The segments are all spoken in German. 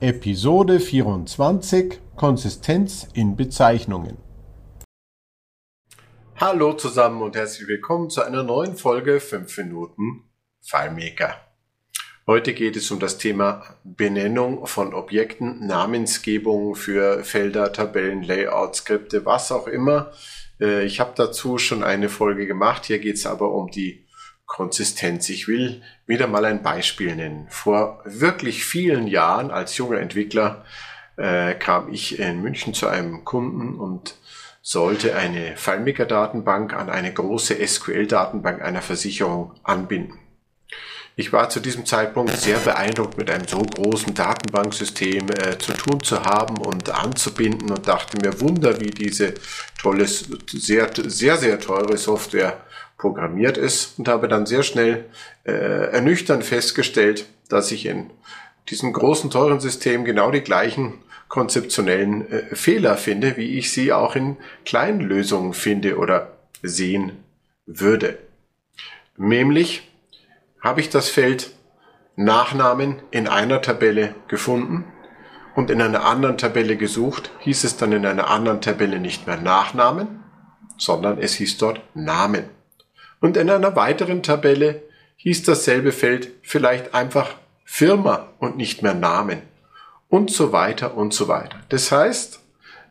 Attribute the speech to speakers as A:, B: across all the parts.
A: Episode 24 Konsistenz in Bezeichnungen.
B: Hallo zusammen und herzlich willkommen zu einer neuen Folge 5 Minuten FileMaker. Heute geht es um das Thema Benennung von Objekten, Namensgebung für Felder, Tabellen, Layout, Skripte, was auch immer. Äh, ich habe dazu schon eine Folge gemacht. Hier geht es aber um die Konsistenz. Ich will wieder mal ein Beispiel nennen. Vor wirklich vielen Jahren als junger Entwickler äh, kam ich in München zu einem Kunden und sollte eine FileMaker-Datenbank an eine große SQL-Datenbank einer Versicherung anbinden. Ich war zu diesem Zeitpunkt sehr beeindruckt, mit einem so großen Datenbanksystem äh, zu tun zu haben und anzubinden und dachte mir, Wunder, wie diese tolle, sehr, sehr, sehr teure Software programmiert ist und habe dann sehr schnell äh, ernüchternd festgestellt, dass ich in diesem großen, teuren System genau die gleichen konzeptionellen äh, Fehler finde, wie ich sie auch in kleinen Lösungen finde oder sehen würde. Nämlich habe ich das Feld Nachnamen in einer Tabelle gefunden und in einer anderen Tabelle gesucht, hieß es dann in einer anderen Tabelle nicht mehr Nachnamen, sondern es hieß dort Namen. Und in einer weiteren Tabelle hieß dasselbe Feld vielleicht einfach Firma und nicht mehr Namen. Und so weiter und so weiter. Das heißt,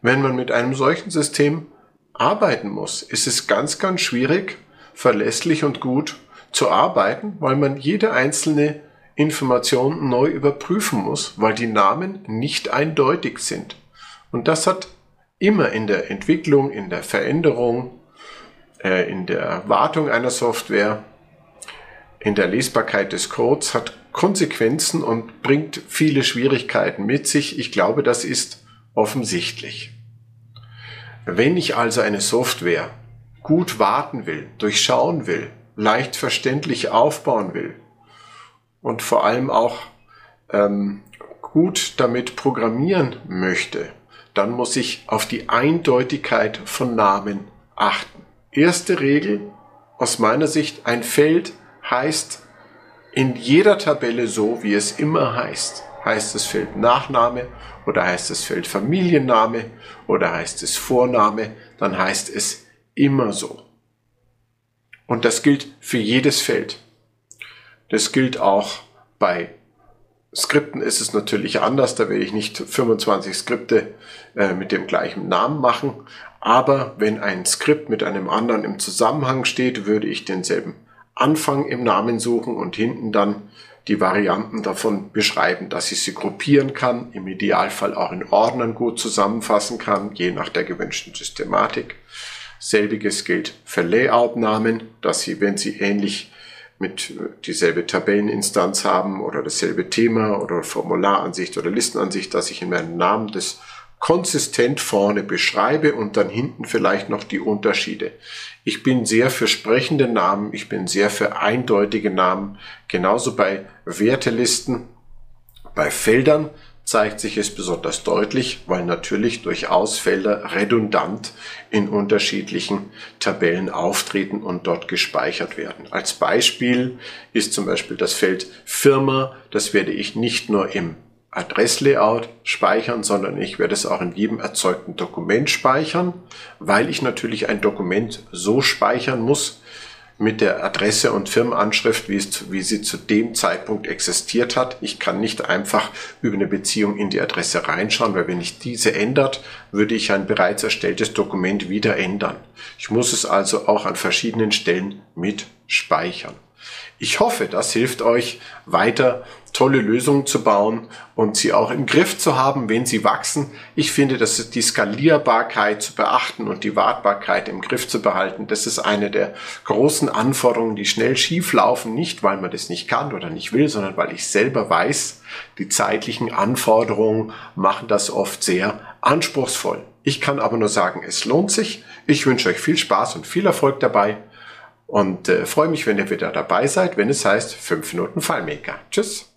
B: wenn man mit einem solchen System arbeiten muss, ist es ganz, ganz schwierig, verlässlich und gut zu arbeiten, weil man jede einzelne Information neu überprüfen muss, weil die Namen nicht eindeutig sind. Und das hat immer in der Entwicklung, in der Veränderung äh, in der Wartung einer Software, in der Lesbarkeit des Codes, hat Konsequenzen und bringt viele Schwierigkeiten mit sich. Ich glaube, das ist offensichtlich. Wenn ich also eine Software gut warten will, durchschauen will, leicht verständlich aufbauen will und vor allem auch ähm, gut damit programmieren möchte, dann muss ich auf die Eindeutigkeit von Namen achten. Erste Regel aus meiner Sicht, ein Feld heißt in jeder Tabelle so, wie es immer heißt. Heißt das Feld Nachname oder heißt das Feld Familienname oder heißt es Vorname, dann heißt es immer so. Und das gilt für jedes Feld. Das gilt auch bei Skripten ist es natürlich anders, da will ich nicht 25 Skripte äh, mit dem gleichen Namen machen, aber wenn ein Skript mit einem anderen im Zusammenhang steht, würde ich denselben Anfang im Namen suchen und hinten dann die Varianten davon beschreiben, dass ich sie gruppieren kann, im Idealfall auch in Ordnern gut zusammenfassen kann, je nach der gewünschten Systematik. Selbiges gilt für Layout-Namen, dass sie, wenn sie ähnlich mit äh, dieselbe Tabelleninstanz haben oder dasselbe Thema oder Formularansicht oder Listenansicht, dass ich in meinem Namen das konsistent vorne beschreibe und dann hinten vielleicht noch die Unterschiede. Ich bin sehr für sprechende Namen, ich bin sehr für eindeutige Namen, genauso bei Wertelisten, bei Feldern zeigt sich es besonders deutlich, weil natürlich durchaus Felder redundant in unterschiedlichen Tabellen auftreten und dort gespeichert werden. Als Beispiel ist zum Beispiel das Feld Firma, das werde ich nicht nur im Adresslayout speichern, sondern ich werde es auch in jedem erzeugten Dokument speichern, weil ich natürlich ein Dokument so speichern muss, mit der Adresse und Firmenanschrift, wie, es, wie sie zu dem Zeitpunkt existiert hat. Ich kann nicht einfach über eine Beziehung in die Adresse reinschauen, weil wenn ich diese ändert, würde ich ein bereits erstelltes Dokument wieder ändern. Ich muss es also auch an verschiedenen Stellen mit speichern. Ich hoffe, das hilft euch weiter tolle Lösungen zu bauen und sie auch im Griff zu haben, wenn sie wachsen. Ich finde, dass die Skalierbarkeit zu beachten und die Wartbarkeit im Griff zu behalten, das ist eine der großen Anforderungen, die schnell schief laufen, nicht weil man das nicht kann oder nicht will, sondern weil ich selber weiß, die zeitlichen Anforderungen machen das oft sehr anspruchsvoll. Ich kann aber nur sagen, es lohnt sich. Ich wünsche euch viel Spaß und viel Erfolg dabei und äh, freue mich, wenn ihr wieder dabei seid, wenn es heißt 5 Minuten FileMaker. Tschüss.